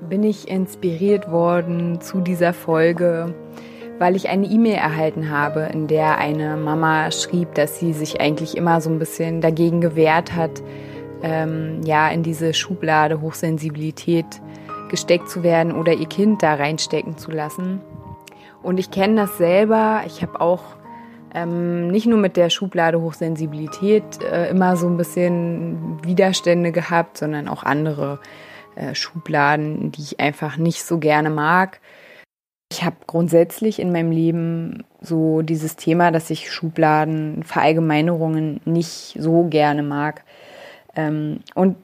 bin ich inspiriert worden zu dieser Folge, weil ich eine E-Mail erhalten habe, in der eine Mama schrieb, dass sie sich eigentlich immer so ein bisschen dagegen gewehrt hat, ähm, ja, in diese Schublade Hochsensibilität gesteckt zu werden oder ihr Kind da reinstecken zu lassen. Und ich kenne das selber. Ich habe auch ähm, nicht nur mit der Schublade Hochsensibilität äh, immer so ein bisschen Widerstände gehabt, sondern auch andere äh, Schubladen, die ich einfach nicht so gerne mag. Ich habe grundsätzlich in meinem Leben so dieses Thema, dass ich Schubladen, Verallgemeinerungen nicht so gerne mag. Ähm, und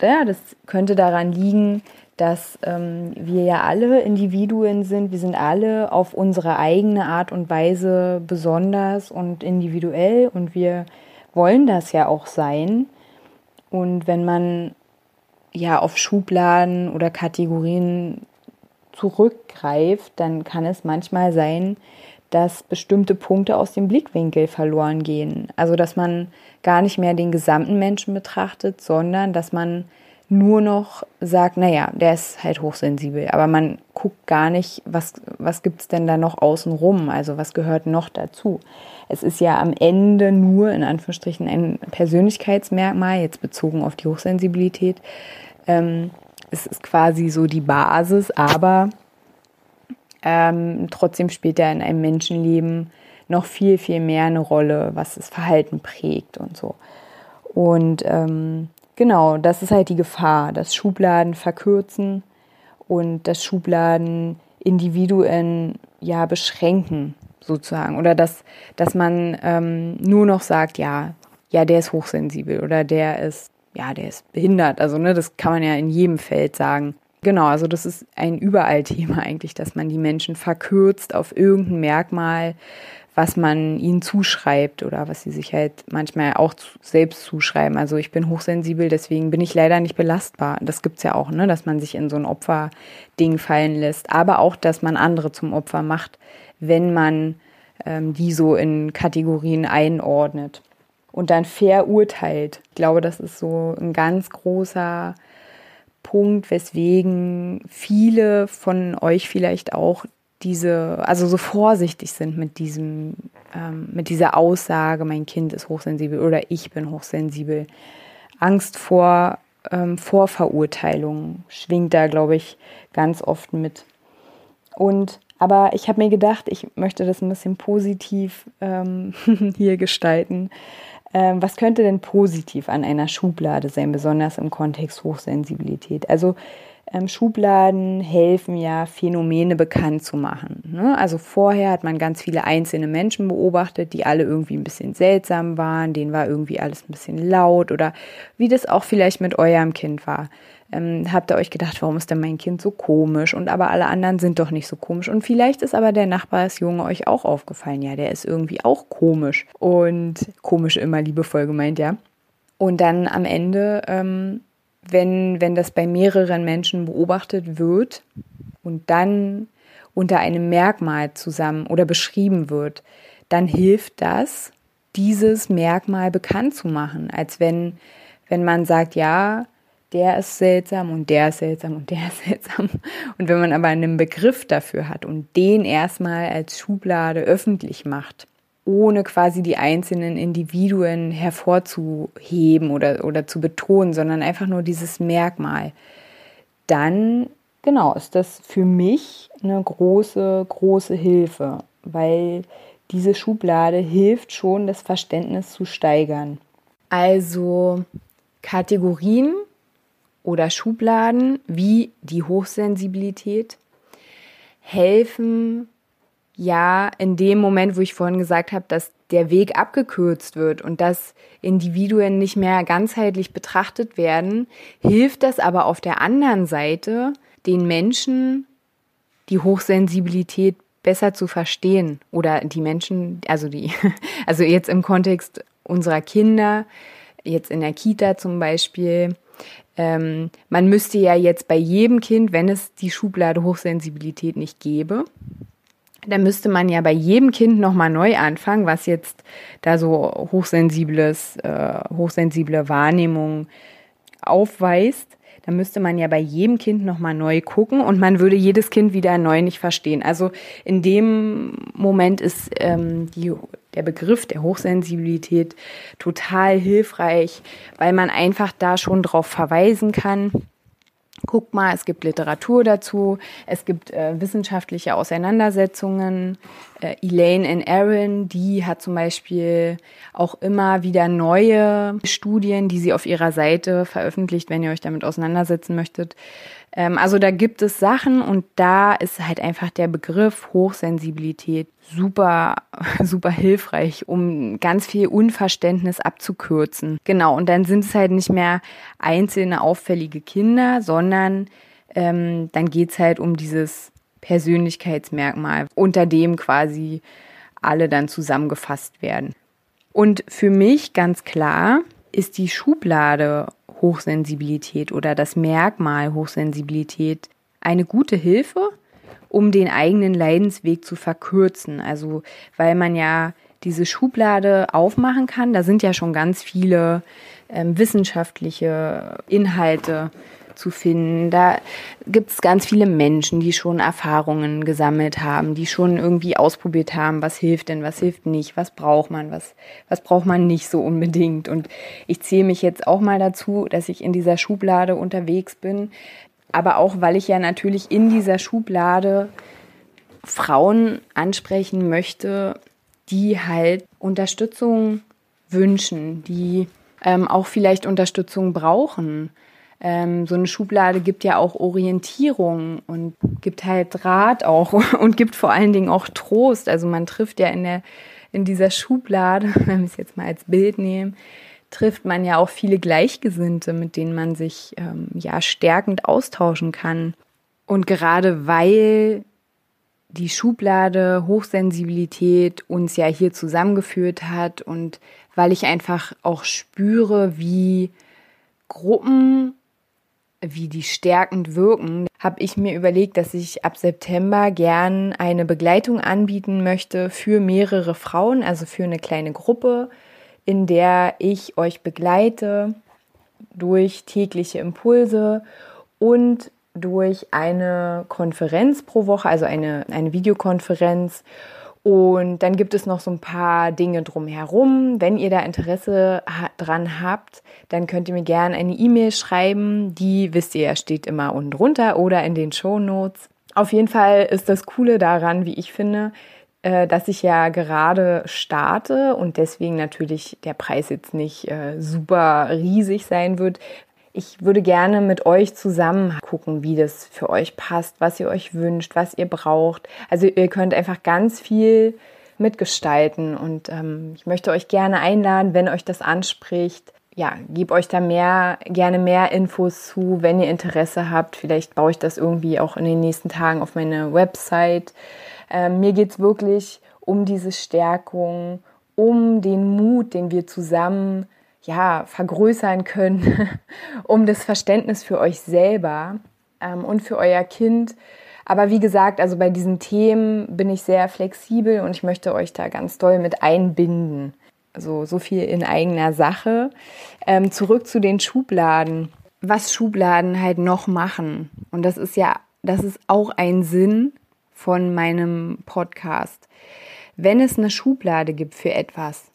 ja, das könnte daran liegen, dass ähm, wir ja alle Individuen sind. Wir sind alle auf unsere eigene Art und Weise besonders und individuell und wir wollen das ja auch sein. Und wenn man ja auf Schubladen oder Kategorien zurückgreift, dann kann es manchmal sein, dass bestimmte Punkte aus dem Blickwinkel verloren gehen. Also dass man gar nicht mehr den gesamten Menschen betrachtet, sondern dass man nur noch sagt, naja, der ist halt hochsensibel, aber man guckt gar nicht, was, was gibt es denn da noch außenrum, also was gehört noch dazu. Es ist ja am Ende nur in Anführungsstrichen ein Persönlichkeitsmerkmal, jetzt bezogen auf die Hochsensibilität. Ähm, es ist quasi so die Basis, aber ähm, trotzdem spielt er in einem Menschenleben noch viel, viel mehr eine Rolle, was das Verhalten prägt und so. Und ähm, Genau, das ist halt die Gefahr, dass Schubladen verkürzen und dass Schubladen Individuen ja beschränken sozusagen oder dass, dass man ähm, nur noch sagt, ja, ja, der ist hochsensibel oder der ist, ja, der ist behindert. Also, ne, das kann man ja in jedem Feld sagen. Genau, also das ist ein Überall-Thema eigentlich, dass man die Menschen verkürzt auf irgendein Merkmal, was man ihnen zuschreibt oder was sie sich halt manchmal auch selbst zuschreiben. Also ich bin hochsensibel, deswegen bin ich leider nicht belastbar. Das gibt's ja auch, ne, dass man sich in so ein Opferding fallen lässt. Aber auch, dass man andere zum Opfer macht, wenn man ähm, die so in Kategorien einordnet und dann verurteilt. Ich glaube, das ist so ein ganz großer Punkt, weswegen viele von euch vielleicht auch diese, also so vorsichtig sind mit diesem, ähm, mit dieser Aussage, mein Kind ist hochsensibel oder ich bin hochsensibel. Angst vor ähm, Vorverurteilung schwingt da, glaube ich, ganz oft mit. Und aber ich habe mir gedacht, ich möchte das ein bisschen positiv ähm, hier gestalten. Ähm, was könnte denn positiv an einer Schublade sein, besonders im Kontext Hochsensibilität? Also ähm, Schubladen helfen ja, Phänomene bekannt zu machen. Ne? Also vorher hat man ganz viele einzelne Menschen beobachtet, die alle irgendwie ein bisschen seltsam waren, denen war irgendwie alles ein bisschen laut oder wie das auch vielleicht mit eurem Kind war. Ähm, habt ihr euch gedacht, warum ist denn mein Kind so komisch? Und aber alle anderen sind doch nicht so komisch. Und vielleicht ist aber der Nachbarsjunge euch auch aufgefallen. Ja, der ist irgendwie auch komisch. Und komisch immer liebevoll gemeint, ja. Und dann am Ende ähm, wenn, wenn das bei mehreren Menschen beobachtet wird und dann unter einem Merkmal zusammen oder beschrieben wird, dann hilft das, dieses Merkmal bekannt zu machen, als wenn, wenn man sagt, ja, der ist seltsam und der ist seltsam und der ist seltsam. Und wenn man aber einen Begriff dafür hat und den erstmal als Schublade öffentlich macht, ohne quasi die einzelnen Individuen hervorzuheben oder, oder zu betonen, sondern einfach nur dieses Merkmal, dann genau ist das für mich eine große, große Hilfe, weil diese Schublade hilft schon, das Verständnis zu steigern. Also Kategorien oder Schubladen wie die Hochsensibilität helfen ja, in dem Moment, wo ich vorhin gesagt habe, dass der Weg abgekürzt wird und dass Individuen nicht mehr ganzheitlich betrachtet werden, hilft das aber auf der anderen Seite, den Menschen die Hochsensibilität besser zu verstehen oder die Menschen, also die, also jetzt im Kontext unserer Kinder, jetzt in der Kita zum Beispiel, ähm, man müsste ja jetzt bei jedem Kind, wenn es die Schublade Hochsensibilität nicht gäbe, dann müsste man ja bei jedem Kind nochmal neu anfangen, was jetzt da so hochsensibles, äh, hochsensible Wahrnehmung aufweist dann müsste man ja bei jedem Kind nochmal neu gucken und man würde jedes Kind wieder neu nicht verstehen. Also in dem Moment ist ähm, die, der Begriff der Hochsensibilität total hilfreich, weil man einfach da schon drauf verweisen kann Guck mal, es gibt Literatur dazu, es gibt äh, wissenschaftliche Auseinandersetzungen. Äh, Elaine and Aaron, die hat zum Beispiel auch immer wieder neue Studien, die sie auf ihrer Seite veröffentlicht, wenn ihr euch damit auseinandersetzen möchtet. Ähm, also da gibt es Sachen und da ist halt einfach der Begriff Hochsensibilität super, super hilfreich, um ganz viel Unverständnis abzukürzen. Genau, und dann sind es halt nicht mehr einzelne auffällige Kinder, sondern ähm, dann geht's halt um dieses Persönlichkeitsmerkmal, unter dem quasi alle dann zusammengefasst werden. Und für mich ganz klar ist die Schublade Hochsensibilität oder das Merkmal Hochsensibilität eine gute Hilfe, um den eigenen Leidensweg zu verkürzen. Also weil man ja diese Schublade aufmachen kann. Da sind ja schon ganz viele ähm, wissenschaftliche Inhalte zu finden. Da gibt es ganz viele Menschen, die schon Erfahrungen gesammelt haben, die schon irgendwie ausprobiert haben, was hilft denn, was hilft nicht, was braucht man, was, was braucht man nicht so unbedingt. Und ich zähle mich jetzt auch mal dazu, dass ich in dieser Schublade unterwegs bin, aber auch, weil ich ja natürlich in dieser Schublade Frauen ansprechen möchte, die halt Unterstützung wünschen, die ähm, auch vielleicht Unterstützung brauchen ähm, so eine Schublade gibt ja auch Orientierung und gibt halt Rat auch und gibt vor allen Dingen auch Trost. Also man trifft ja in der in dieser Schublade, wenn wir es jetzt mal als Bild nehmen, trifft man ja auch viele Gleichgesinnte, mit denen man sich ähm, ja stärkend austauschen kann. Und gerade weil die Schublade Hochsensibilität uns ja hier zusammengeführt hat und weil ich einfach auch spüre, wie Gruppen wie die stärkend wirken, habe ich mir überlegt, dass ich ab September gern eine Begleitung anbieten möchte für mehrere Frauen, also für eine kleine Gruppe, in der ich euch begleite durch tägliche Impulse und durch eine Konferenz pro Woche, also eine, eine Videokonferenz und dann gibt es noch so ein paar Dinge drumherum. Wenn ihr da Interesse dran habt, dann könnt ihr mir gerne eine E-Mail schreiben. Die wisst ihr, steht immer unten drunter oder in den Show Notes. Auf jeden Fall ist das Coole daran, wie ich finde, dass ich ja gerade starte und deswegen natürlich der Preis jetzt nicht äh, super riesig sein wird, ich würde gerne mit euch zusammen gucken, wie das für euch passt, was ihr euch wünscht, was ihr braucht. Also ihr könnt einfach ganz viel mitgestalten und ähm, ich möchte euch gerne einladen, wenn euch das anspricht. Ja, gebe euch da mehr, gerne mehr Infos zu, wenn ihr Interesse habt. Vielleicht baue ich das irgendwie auch in den nächsten Tagen auf meine Website. Ähm, mir geht es wirklich um diese Stärkung, um den Mut, den wir zusammen ja, vergrößern können, um das Verständnis für euch selber ähm, und für euer Kind. Aber wie gesagt, also bei diesen Themen bin ich sehr flexibel und ich möchte euch da ganz doll mit einbinden. Also so viel in eigener Sache. Ähm, zurück zu den Schubladen. Was Schubladen halt noch machen. Und das ist ja, das ist auch ein Sinn von meinem Podcast. Wenn es eine Schublade gibt für etwas,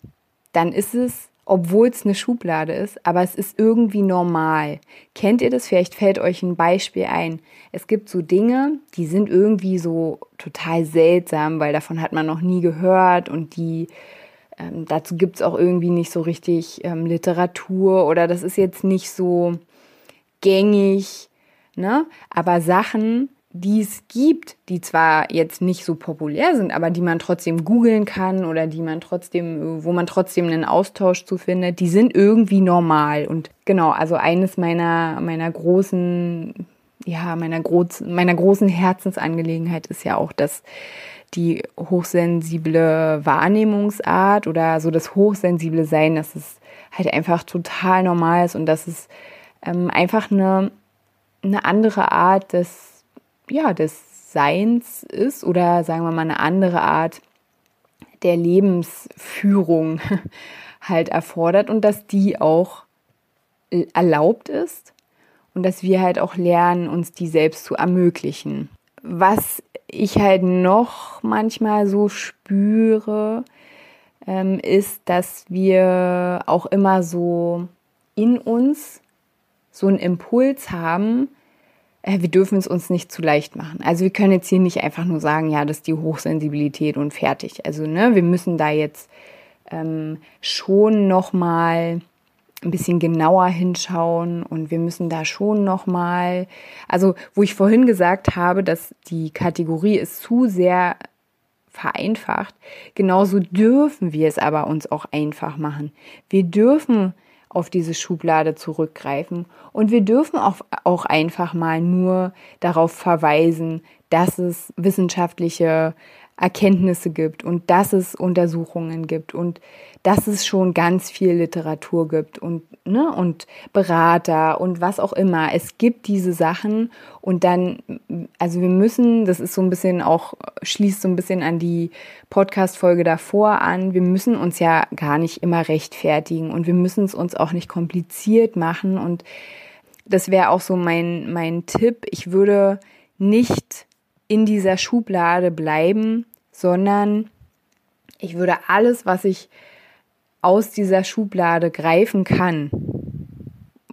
dann ist es obwohl es eine Schublade ist, aber es ist irgendwie normal. Kennt ihr das? Vielleicht fällt euch ein Beispiel ein. Es gibt so Dinge, die sind irgendwie so total seltsam, weil davon hat man noch nie gehört und die ähm, dazu gibt es auch irgendwie nicht so richtig ähm, Literatur oder das ist jetzt nicht so gängig, ne? Aber Sachen, die es gibt, die zwar jetzt nicht so populär sind, aber die man trotzdem googeln kann oder die man trotzdem, wo man trotzdem einen Austausch zu findet, die sind irgendwie normal. Und genau, also eines meiner, meiner großen ja, meiner, groß, meiner großen Herzensangelegenheit ist ja auch, dass die hochsensible Wahrnehmungsart oder so das hochsensible Sein, dass es halt einfach total normal ist und dass es ähm, einfach eine, eine andere Art des, ja, des Seins ist oder sagen wir mal eine andere Art der Lebensführung halt erfordert und dass die auch erlaubt ist und dass wir halt auch lernen, uns die selbst zu ermöglichen. Was ich halt noch manchmal so spüre, ähm, ist, dass wir auch immer so in uns so einen Impuls haben, äh, wir dürfen es uns nicht zu leicht machen. Also wir können jetzt hier nicht einfach nur sagen, ja, das ist die Hochsensibilität und fertig. Also ne, wir müssen da jetzt ähm, schon noch mal ein bisschen genauer hinschauen und wir müssen da schon noch mal, also wo ich vorhin gesagt habe, dass die Kategorie ist zu sehr vereinfacht, genauso dürfen wir es aber uns auch einfach machen. Wir dürfen auf diese Schublade zurückgreifen und wir dürfen auch, auch einfach mal nur darauf verweisen, dass es wissenschaftliche Erkenntnisse gibt und dass es Untersuchungen gibt und dass es schon ganz viel Literatur gibt und, ne, und Berater und was auch immer. Es gibt diese Sachen und dann, also wir müssen, das ist so ein bisschen auch, schließt so ein bisschen an die Podcast-Folge davor an, wir müssen uns ja gar nicht immer rechtfertigen und wir müssen es uns auch nicht kompliziert machen und das wäre auch so mein, mein Tipp. Ich würde nicht in dieser Schublade bleiben, sondern ich würde alles, was ich aus dieser Schublade greifen kann,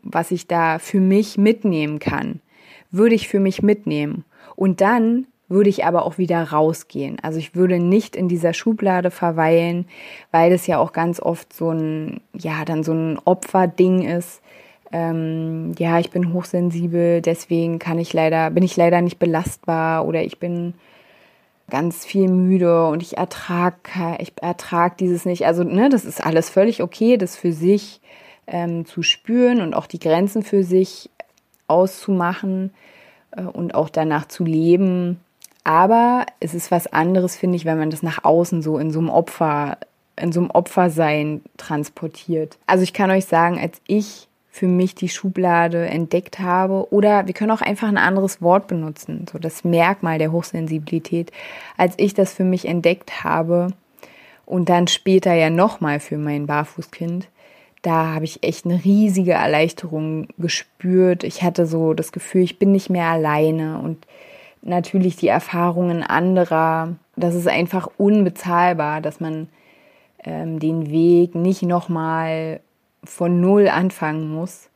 was ich da für mich mitnehmen kann, würde ich für mich mitnehmen. Und dann würde ich aber auch wieder rausgehen. Also ich würde nicht in dieser Schublade verweilen, weil das ja auch ganz oft so ein, ja, dann so ein Opferding ist. Ähm, ja, ich bin hochsensibel, deswegen kann ich leider, bin ich leider nicht belastbar oder ich bin ganz viel müde und ich ertrag, ich ertrag dieses nicht. Also, ne, das ist alles völlig okay, das für sich ähm, zu spüren und auch die Grenzen für sich auszumachen äh, und auch danach zu leben. Aber es ist was anderes, finde ich, wenn man das nach außen so in so einem Opfer, in so einem Opfersein transportiert. Also ich kann euch sagen, als ich für mich die Schublade entdeckt habe. Oder wir können auch einfach ein anderes Wort benutzen, so das Merkmal der Hochsensibilität. Als ich das für mich entdeckt habe und dann später ja nochmal für mein Barfußkind, da habe ich echt eine riesige Erleichterung gespürt. Ich hatte so das Gefühl, ich bin nicht mehr alleine und natürlich die Erfahrungen anderer. Das ist einfach unbezahlbar, dass man ähm, den Weg nicht nochmal von null anfangen muss.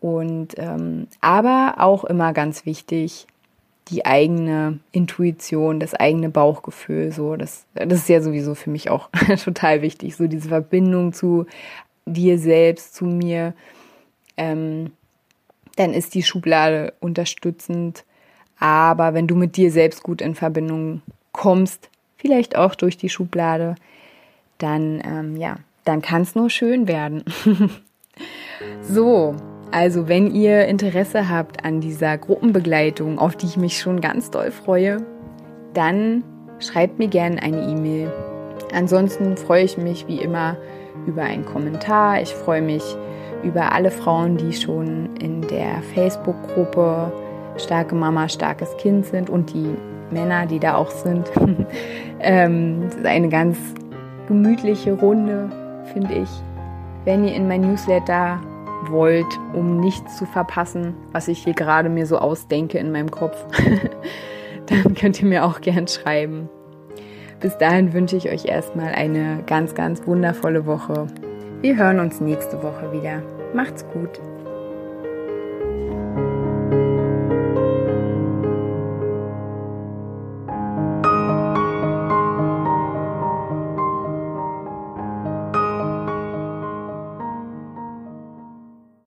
Und ähm, aber auch immer ganz wichtig, die eigene Intuition, das eigene Bauchgefühl, so, das, das ist ja sowieso für mich auch total wichtig, so diese Verbindung zu dir selbst, zu mir, ähm, dann ist die Schublade unterstützend. Aber wenn du mit dir selbst gut in Verbindung kommst, vielleicht auch durch die Schublade, dann ähm, ja, dann kann es nur schön werden. so, also wenn ihr Interesse habt an dieser Gruppenbegleitung, auf die ich mich schon ganz doll freue, dann schreibt mir gerne eine E-Mail. Ansonsten freue ich mich wie immer über einen Kommentar. Ich freue mich über alle Frauen, die schon in der Facebook-Gruppe Starke Mama, starkes Kind sind und die Männer, die da auch sind. ähm, das ist eine ganz gemütliche Runde finde ich. Wenn ihr in mein Newsletter wollt, um nichts zu verpassen, was ich hier gerade mir so ausdenke in meinem Kopf, dann könnt ihr mir auch gern schreiben. Bis dahin wünsche ich euch erstmal eine ganz, ganz wundervolle Woche. Wir hören uns nächste Woche wieder. Macht's gut.